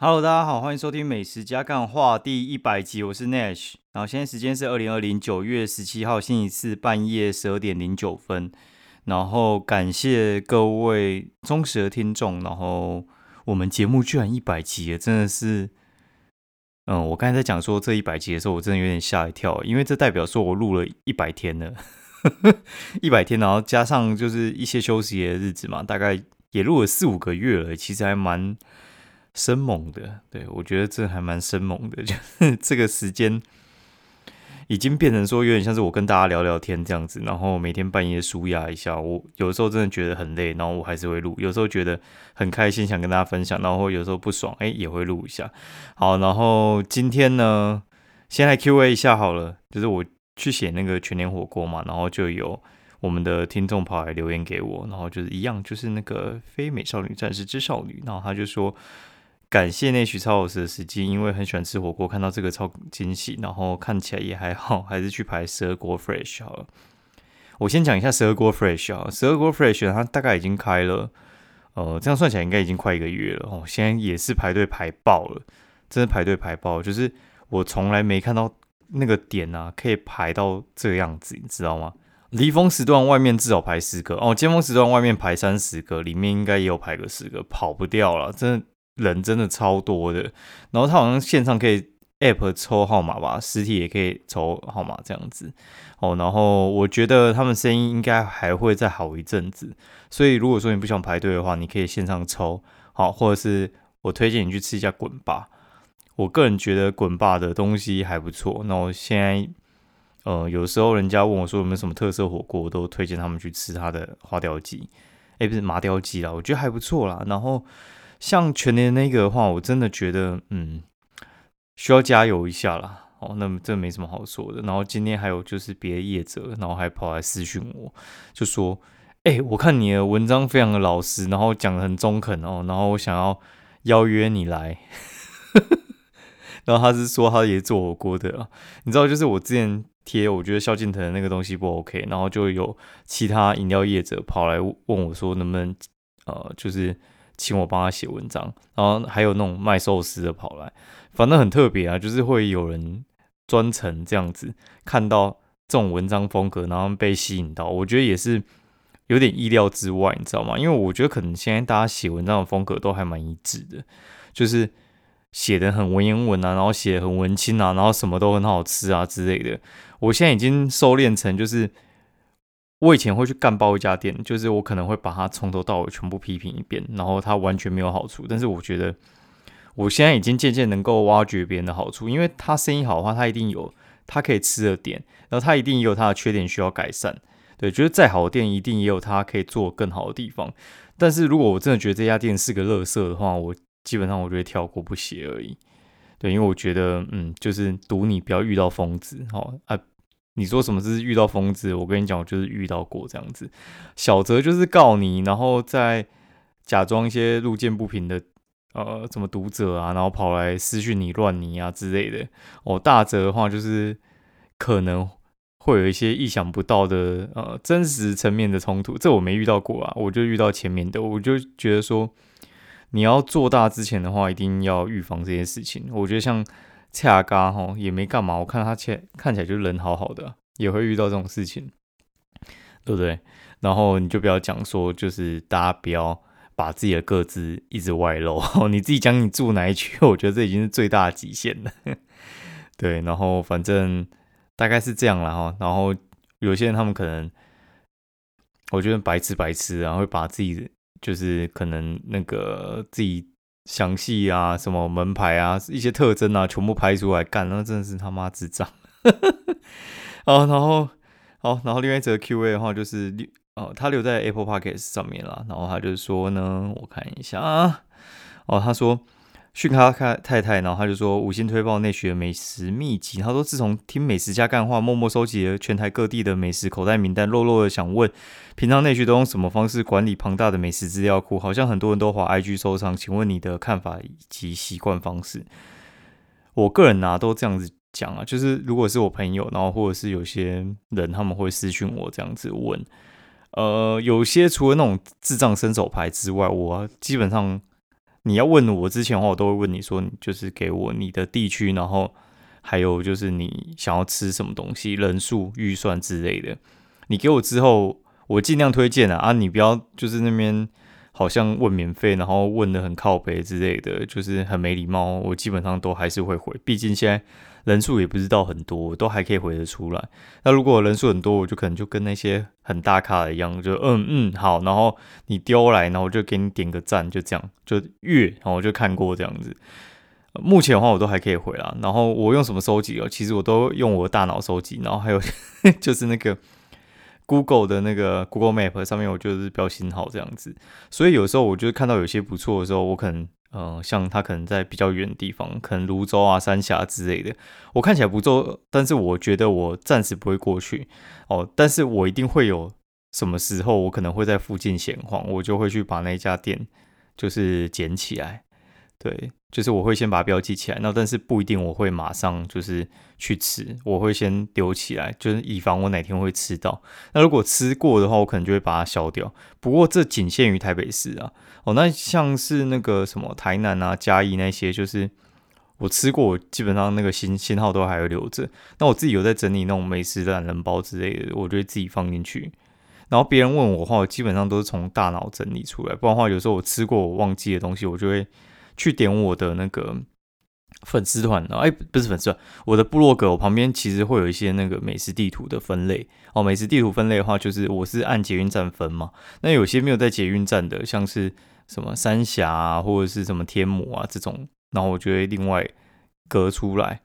Hello，大家好，欢迎收听《美食加干话》第一百集，我是 Nash。然后现在时间是二零二零九月十七号星期四半夜十二点零九分。然后感谢各位忠实的听众。然后我们节目居然一百集了，真的是，嗯，我刚才在讲说这一百集的时候，我真的有点吓一跳，因为这代表说我录了一百天了，一百天，然后加上就是一些休息的日子嘛，大概也录了四五个月了，其实还蛮。生猛的，对我觉得这还蛮生猛的，就是这个时间已经变成说有点像是我跟大家聊聊天这样子，然后每天半夜舒压一下。我有时候真的觉得很累，然后我还是会录；有时候觉得很开心，想跟大家分享，然后有时候不爽，哎，也会录一下。好，然后今天呢，先来 Q&A 一下好了，就是我去写那个全年火锅嘛，然后就有我们的听众跑来留言给我，然后就是一样，就是那个非美少女战士之少女，然后他就说。感谢那徐超老师的时机，因为很喜欢吃火锅，看到这个超惊喜，然后看起来也还好，还是去排十二锅 fresh 好了。我先讲一下十二锅 fresh 啊，十二锅 fresh 它大概已经开了，呃，这样算起来应该已经快一个月了哦。现在也是排队排爆了，真的排队排爆，就是我从来没看到那个点啊，可以排到这个样子，你知道吗？离峰时段外面至少排十个哦，尖峰时段外面排三十个，里面应该也有排个十个，跑不掉了，真的。人真的超多的，然后他好像线上可以 app 抽号码吧，实体也可以抽号码这样子哦。然后我觉得他们生意应该还会再好一阵子，所以如果说你不想排队的话，你可以线上抽好，或者是我推荐你去吃一家滚吧。我个人觉得滚吧的东西还不错。那我现在呃有时候人家问我说有没有什么特色火锅，我都推荐他们去吃他的花雕鸡，哎不是麻雕鸡啦，我觉得还不错啦。然后。像全年那个的话，我真的觉得，嗯，需要加油一下啦。哦，那么这没什么好说的。然后今天还有就是别的业者，然后还跑来私讯我，就说：“哎，我看你的文章非常的老实，然后讲的很中肯哦，然后我想要邀约你来。”然后他是说他也做火锅的，你知道，就是我之前贴，我觉得萧敬腾那个东西不 OK，然后就有其他饮料业者跑来问我说，能不能呃，就是。请我帮他写文章，然后还有那种卖寿司的跑来，反正很特别啊，就是会有人专程这样子看到这种文章风格，然后被吸引到，我觉得也是有点意料之外，你知道吗？因为我觉得可能现在大家写文章的风格都还蛮一致的，就是写的很文言文啊，然后写的很文青啊，然后什么都很好吃啊之类的。我现在已经收敛成就是。我以前会去干爆一家店，就是我可能会把它从头到尾全部批评一遍，然后它完全没有好处。但是我觉得我现在已经渐渐能够挖掘别人的好处，因为他生意好的话，他一定有他可以吃的点，然后他一定也有他的缺点需要改善。对，觉得再好的店一定也有他可以做更好的地方。但是如果我真的觉得这家店是个垃圾的话，我基本上我就会跳过不写而已。对，因为我觉得嗯，就是赌你不要遇到疯子，好啊。你说什么是遇到疯子？我跟你讲，我就是遇到过这样子。小则就是告你，然后再假装一些路见不平的呃，什么读者啊，然后跑来私讯你乱你啊之类的。哦，大则的话就是可能会有一些意想不到的呃真实层面的冲突。这我没遇到过啊，我就遇到前面的。我就觉得说，你要做大之前的话，一定要预防这些事情。我觉得像。恰嘎吼也没干嘛，我看他切看起来就人好好的，也会遇到这种事情，对不对？然后你就不要讲说，就是大家不要把自己的个子一直外露，你自己讲你住哪一区，我觉得这已经是最大的极限了。对，然后反正大概是这样了哈。然后有些人他们可能，我觉得白吃白吃，然后会把自己就是可能那个自己。详细啊，什么门牌啊，一些特征啊，全部拍出来干，那真的是他妈智障。啊，然后，好，然后另外一则 Q&A 的话，就是，哦，他留在 Apple Podcast 上面了，然后他就说呢，我看一下啊，哦，他说。讯他太太太，然后他就说五星推爆内学美食秘籍。他说自从听美食家干话，默默收集了全台各地的美食口袋名单，弱弱的想问，平常内学都用什么方式管理庞大的美食资料库？好像很多人都滑 IG 收藏，请问你的看法以及习惯方式？我个人呢都这样子讲啊，就是如果是我朋友，然后或者是有些人他们会私讯我这样子问，呃，有些除了那种智障伸手牌之外，我基本上。你要问我之前的话，我都会问你说，就是给我你的地区，然后还有就是你想要吃什么东西、人数、预算之类的。你给我之后，我尽量推荐啊啊！你不要就是那边好像问免费，然后问的很靠北之类的，就是很没礼貌。我基本上都还是会回，毕竟现在人数也不知道很多，都还可以回得出来。那如果人数很多，我就可能就跟那些很大咖的一样，就嗯嗯好，然后你丢来，然后我就给你点个赞，就这样就阅，然后我就看过这样子。目前的话，我都还可以回啦。然后我用什么收集哦？其实我都用我的大脑收集，然后还有 就是那个。Google 的那个 Google Map 上面，我就是标星号这样子，所以有时候我就是看到有些不错的时候，我可能，呃，像他可能在比较远的地方，可能泸州啊、三峡之类的，我看起来不做，但是我觉得我暂时不会过去哦，但是我一定会有什么时候，我可能会在附近闲晃，我就会去把那家店就是捡起来。对，就是我会先把标记起来，那但是不一定我会马上就是去吃，我会先丢起来，就是以防我哪天会吃到。那如果吃过的话，我可能就会把它消掉。不过这仅限于台北市啊。哦，那像是那个什么台南啊、嘉义那些，就是我吃过，基本上那个新新号都还会留着。那我自己有在整理那种美食懒人包之类的，我就会自己放进去。然后别人问我的话，我基本上都是从大脑整理出来，不然的话有时候我吃过我忘记的东西，我就会。去点我的那个粉丝团啊，哎，不是粉丝团，我的部落格，我旁边其实会有一些那个美食地图的分类哦。美食地图分类的话，就是我是按捷运站分嘛。那有些没有在捷运站的，像是什么三峡啊，或者是什么天母啊这种，然后我就会另外隔出来。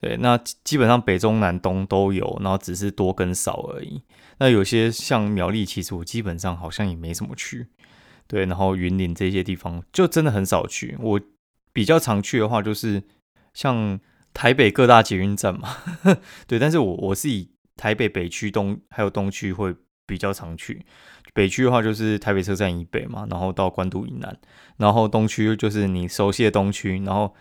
对，那基本上北中南东都有，然后只是多跟少而已。那有些像苗栗，其实我基本上好像也没怎么去。对，然后云林这些地方就真的很少去。我比较常去的话，就是像台北各大捷运站嘛。对，但是我我是以台北北区、东还有东区会比较常去。北区的话就是台北车站以北嘛，然后到关渡以南，然后东区就是你熟悉的东区，然后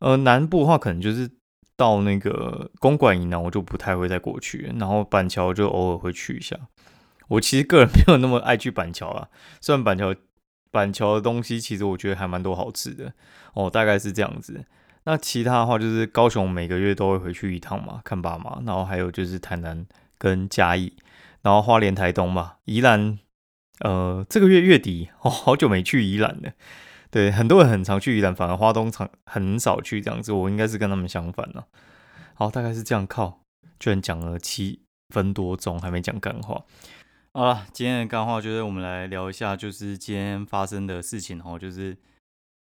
呃南部的话可能就是到那个公馆以南，我就不太会再过去。然后板桥就偶尔会去一下。我其实个人没有那么爱去板桥啊，虽然板桥。板桥的东西其实我觉得还蛮多好吃的哦，大概是这样子。那其他的话就是高雄每个月都会回去一趟嘛，看爸妈。然后还有就是台南跟嘉义，然后花莲、台东嘛，宜兰。呃，这个月月底哦，好久没去宜兰了。对，很多人很常去宜兰，反而花东常很少去这样子。我应该是跟他们相反了。好，大概是这样。靠，居然讲了七分多钟，还没讲干话。好了，今天的干话就是我们来聊一下，就是今天发生的事情哦，就是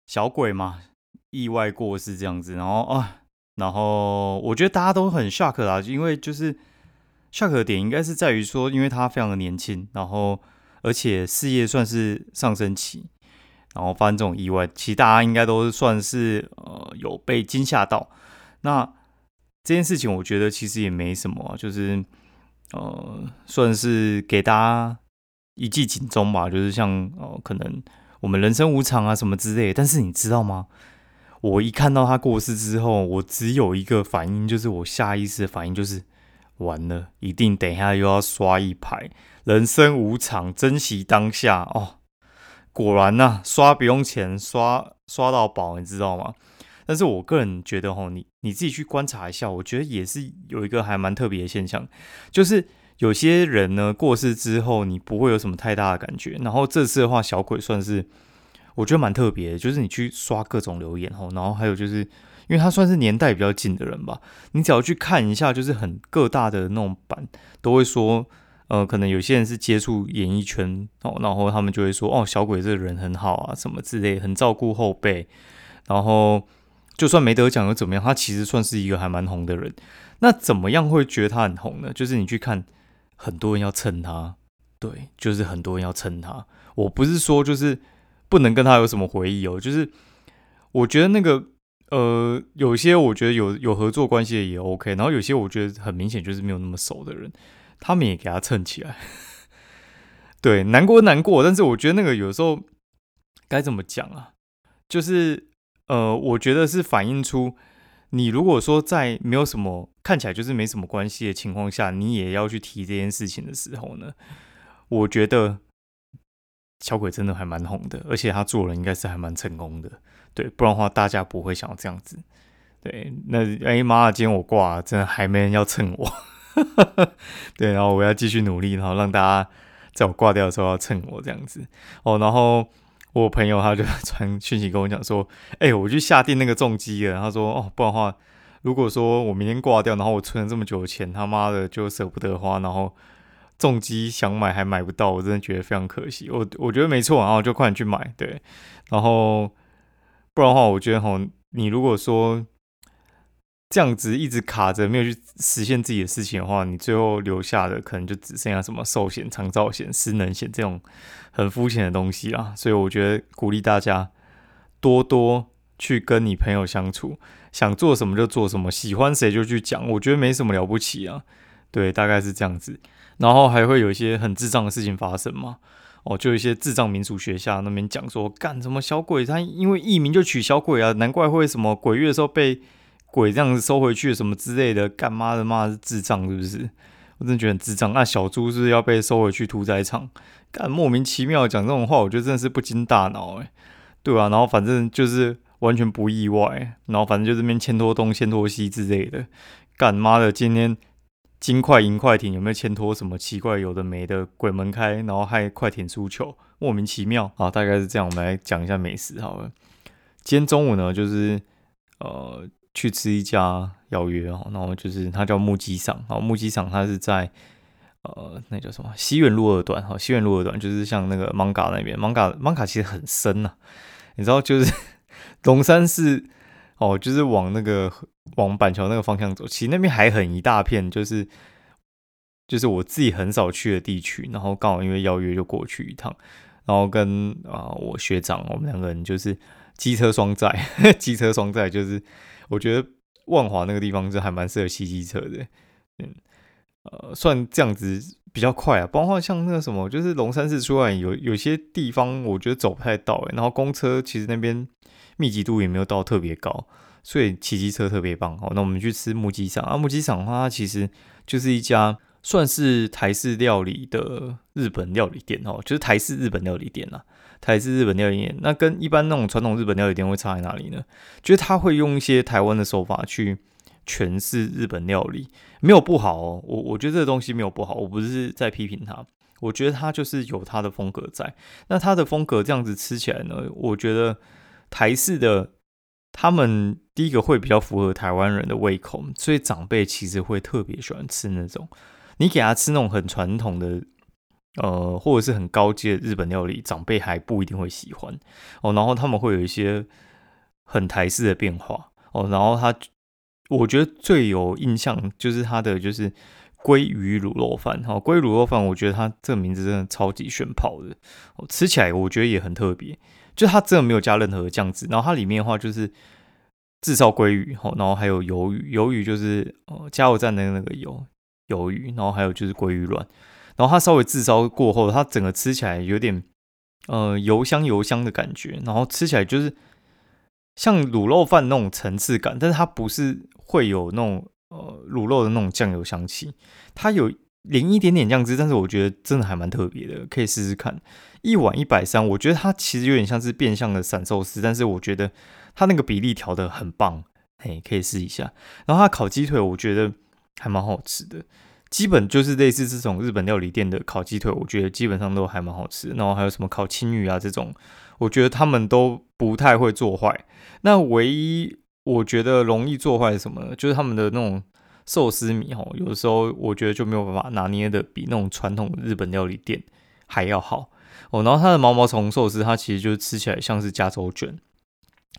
小鬼嘛，意外过世这样子，然后啊，然后我觉得大家都很 shock 啦，因为就是 shock 的点应该是在于说，因为他非常的年轻，然后而且事业算是上升期，然后发生这种意外，其实大家应该都算是呃有被惊吓到。那这件事情我觉得其实也没什么，就是。呃，算是给大家一记警钟吧，就是像呃，可能我们人生无常啊什么之类。但是你知道吗？我一看到他过世之后，我只有一个反应，就是我下意识的反应就是完了，一定等一下又要刷一排。人生无常，珍惜当下哦。果然呐，刷不用钱，刷刷到宝，你知道吗？但是我个人觉得，吼，你你自己去观察一下，我觉得也是有一个还蛮特别的现象，就是有些人呢过世之后，你不会有什么太大的感觉。然后这次的话，小鬼算是我觉得蛮特别的，就是你去刷各种留言，吼，然后还有就是因为他算是年代比较近的人吧，你只要去看一下，就是很各大的那种版都会说，呃，可能有些人是接触演艺圈哦，然后他们就会说，哦，小鬼这个人很好啊，什么之类，很照顾后辈，然后。就算没得奖又怎么样？他其实算是一个还蛮红的人。那怎么样会觉得他很红呢？就是你去看，很多人要蹭他，对，就是很多人要蹭他。我不是说就是不能跟他有什么回忆哦，就是我觉得那个呃，有些我觉得有有合作关系的也 OK，然后有些我觉得很明显就是没有那么熟的人，他们也给他蹭起来。对，难过难过，但是我觉得那个有时候该怎么讲啊？就是。呃，我觉得是反映出你如果说在没有什么看起来就是没什么关系的情况下，你也要去提这件事情的时候呢，我觉得小鬼真的还蛮红的，而且他做人应该是还蛮成功的，对，不然的话大家不会想要这样子。对，那哎妈，今天我挂，真的还没人要蹭我。对，然后我要继续努力，然后让大家在我挂掉的时候要蹭我这样子。哦，然后我朋友他就传讯息跟我讲说，哎，我去下定那个重机了。他说，哦，不然的话，如果说我明天挂掉，然后我存了这么久的钱，他妈的就舍不得花，然后重机想买还买不到，我真的觉得非常可惜。我我觉得没错，然后就快点去买。对，然后不然的话，我觉得哈，你如果说。这样子一直卡着没有去实现自己的事情的话，你最后留下的可能就只剩下什么寿险、长照险、失能险这种很肤浅的东西啦。所以我觉得鼓励大家多多去跟你朋友相处，想做什么就做什么，喜欢谁就去讲，我觉得没什么了不起啊。对，大概是这样子。然后还会有一些很智障的事情发生嘛？哦，就一些智障民俗学校那边讲说，干什么小鬼，他因为艺名就取小鬼啊，难怪会什么鬼月的时候被。鬼这样子收回去什么之类的，干妈的妈是智障是不是？我真的觉得智障。那小猪是要被收回去屠宰场，干莫名其妙讲这种话，我觉得真的是不经大脑诶。对啊，然后反正就是完全不意外，然后反正就这边牵拖东牵拖西之类的，干妈的今天金块银快艇有没有牵拖什么奇怪有的没的鬼门开，然后害快艇输球，莫名其妙啊，大概是这样。我们来讲一下美食好了。今天中午呢，就是呃。去吃一家邀约哦，然后就是它叫木鸡赏，然后木鸡赏它是在呃那叫什么西园路二段哈，西园路二段就是像那个芒嘎那边，芒嘎芒嘎其实很深呐，你知道就是龙山寺哦，就是往那个往板桥那个方向走，其实那边还很一大片，就是就是我自己很少去的地区，然后刚好因为邀约就过去一趟，然后跟啊我学长我们两个人就是机车双载，机车双载就是。我觉得万华那个地方是还蛮适合骑机车的，嗯，呃，算这样子比较快啊。包括像那个什么，就是龙山寺出来有有些地方，我觉得走不太到哎。然后公车其实那边密集度也没有到特别高，所以骑机车特别棒。好，那我们去吃木鸡场啊，木鸡场的话，它其实就是一家算是台式料理的日本料理店哦，就是台式日本料理店啦。台式日本料理，那跟一般那种传统日本料理店会差在哪里呢？就是他会用一些台湾的手法去诠释日本料理，没有不好哦。我我觉得这个东西没有不好，我不是在批评他，我觉得他就是有他的风格在。那他的风格这样子吃起来呢，我觉得台式的他们第一个会比较符合台湾人的胃口，所以长辈其实会特别喜欢吃那种。你给他吃那种很传统的。呃，或者是很高阶的日本料理，长辈还不一定会喜欢哦。然后他们会有一些很台式的变化哦。然后他，我觉得最有印象就是他的就是鲑鱼卤肉饭哦。鲑鱼卤肉饭，我觉得它这个名字真的超级炫炮的哦。吃起来我觉得也很特别，就它真的没有加任何酱汁。然后它里面的话就是炙烧鲑鱼哦，然后还有鱿鱼，鱿鱼就是呃加油站的那个油鱿鱼，然后还有就是鲑鱼卵。然后它稍微炙烧过后，它整个吃起来有点呃油香油香的感觉，然后吃起来就是像卤肉饭那种层次感，但是它不是会有那种呃卤肉的那种酱油香气，它有淋一点点酱汁，但是我觉得真的还蛮特别的，可以试试看。一碗一百三，我觉得它其实有点像是变相的散寿司，但是我觉得它那个比例调的很棒，嘿，可以试一下。然后它烤鸡腿，我觉得还蛮好吃的。基本就是类似这种日本料理店的烤鸡腿，我觉得基本上都还蛮好吃。然后还有什么烤青鱼啊这种，我觉得他们都不太会做坏。那唯一我觉得容易做坏是什么呢？就是他们的那种寿司米哦，有的时候我觉得就没有办法拿捏的比那种传统日本料理店还要好哦。然后它的毛毛虫寿司，它其实就是吃起来像是加州卷。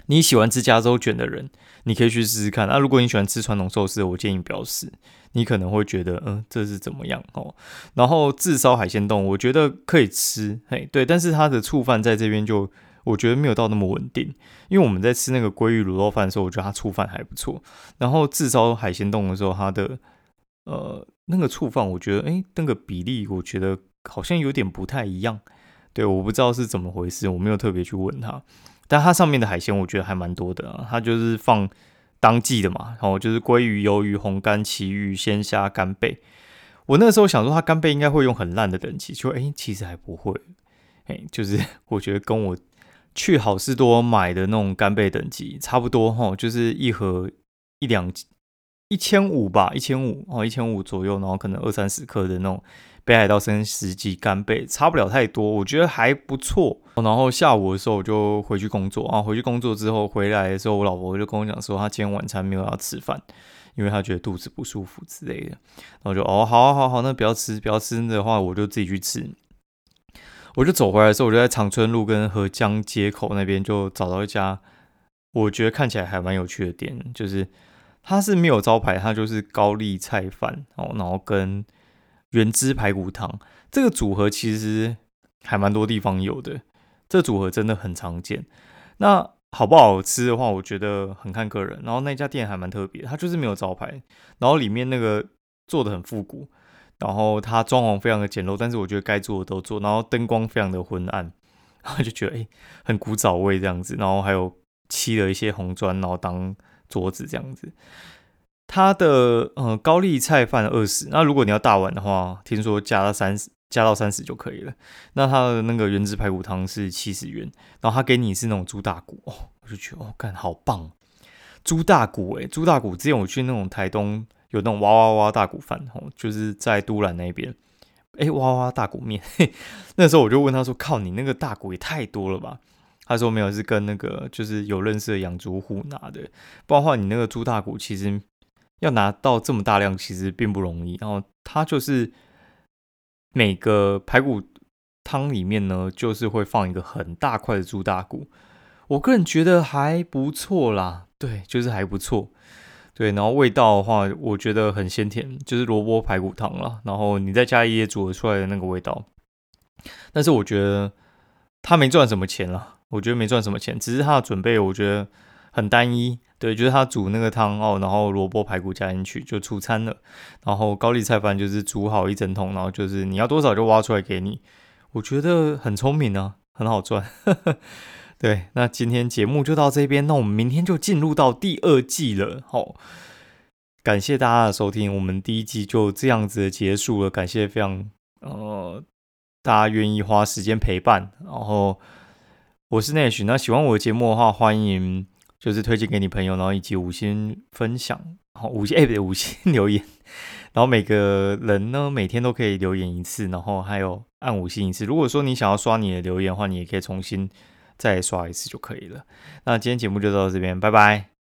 你喜欢吃加州卷的人，你可以去试试看。那如果你喜欢吃传统寿司，我建议不要试。你可能会觉得，嗯，这是怎么样哦？然后炙烧海鲜冻，我觉得可以吃，嘿，对。但是它的醋饭在这边就，我觉得没有到那么稳定。因为我们在吃那个鲑鱼卤肉饭的时候，我觉得它醋饭还不错。然后炙烧海鲜冻的时候，它的呃那个醋饭，我觉得，哎，那个比例，我觉得好像有点不太一样。对，我不知道是怎么回事，我没有特别去问他。但它上面的海鲜，我觉得还蛮多的，它就是放。当季的嘛，然后就是鲑鱼、鱿鱼、红干、旗鱼、鲜虾、干贝。我那时候想说，它干贝应该会用很烂的等级，就哎，其实还不会。哎，就是我觉得跟我去好事多买的那种干贝等级差不多哈，就是一盒一两一千五吧，一千五哦，一千五左右，然后可能二三十克的那种北海道生十级干贝，差不了太多，我觉得还不错。然后下午的时候我就回去工作啊，回去工作之后回来的时候，我老婆就跟我讲说，她今天晚餐没有要吃饭，因为她觉得肚子不舒服之类的。然后就哦，好好好，那不要吃，不要吃的话，我就自己去吃。我就走回来的时候，我就在长春路跟河江街口那边就找到一家，我觉得看起来还蛮有趣的店，就是。它是没有招牌，它就是高丽菜饭哦，然后跟原汁排骨汤这个组合其实还蛮多地方有的，这组合真的很常见。那好不好吃的话，我觉得很看个人。然后那家店还蛮特别，它就是没有招牌，然后里面那个做的很复古，然后它装潢非常的简陋，但是我觉得该做的都做，然后灯光非常的昏暗，然 后就觉得哎很古早味这样子，然后还有漆了一些红砖，然后当。桌子这样子，它的呃高丽菜饭二十，那如果你要大碗的话，听说加到三十，加到三十就可以了。那它的那个原汁排骨汤是七十元，然后他给你是那种猪大骨哦，我就觉得哦，干好棒，猪大骨诶，猪大骨之前我去那种台东有那种哇哇哇大骨饭哦，就是在都兰那边，哎哇哇大骨面，那时候我就问他说，靠你那个大骨也太多了吧。他说没有，是跟那个就是有认识的养猪户拿的。不然的话，你那个猪大骨其实要拿到这么大量，其实并不容易。然后它就是每个排骨汤里面呢，就是会放一个很大块的猪大骨。我个人觉得还不错啦，对，就是还不错。对，然后味道的话，我觉得很鲜甜，就是萝卜排骨汤了。然后你再加一些煮出来的那个味道，但是我觉得他没赚什么钱了。我觉得没赚什么钱，只是他的准备我觉得很单一。对，就是他煮那个汤哦，然后萝卜排骨加进去就出餐了。然后高丽菜饭就是煮好一整桶，然后就是你要多少就挖出来给你。我觉得很聪明啊，很好赚。对，那今天节目就到这边，那我们明天就进入到第二季了。好，感谢大家的收听，我们第一季就这样子结束了。感谢非常呃大家愿意花时间陪伴，然后。我是 Nash，那喜欢我的节目的话，欢迎就是推荐给你朋友，然后以及五星分享，好五星哎不对五星 留言，然后每个人呢每天都可以留言一次，然后还有按五星一次。如果说你想要刷你的留言的话，你也可以重新再刷一次就可以了。那今天节目就到这边，拜拜。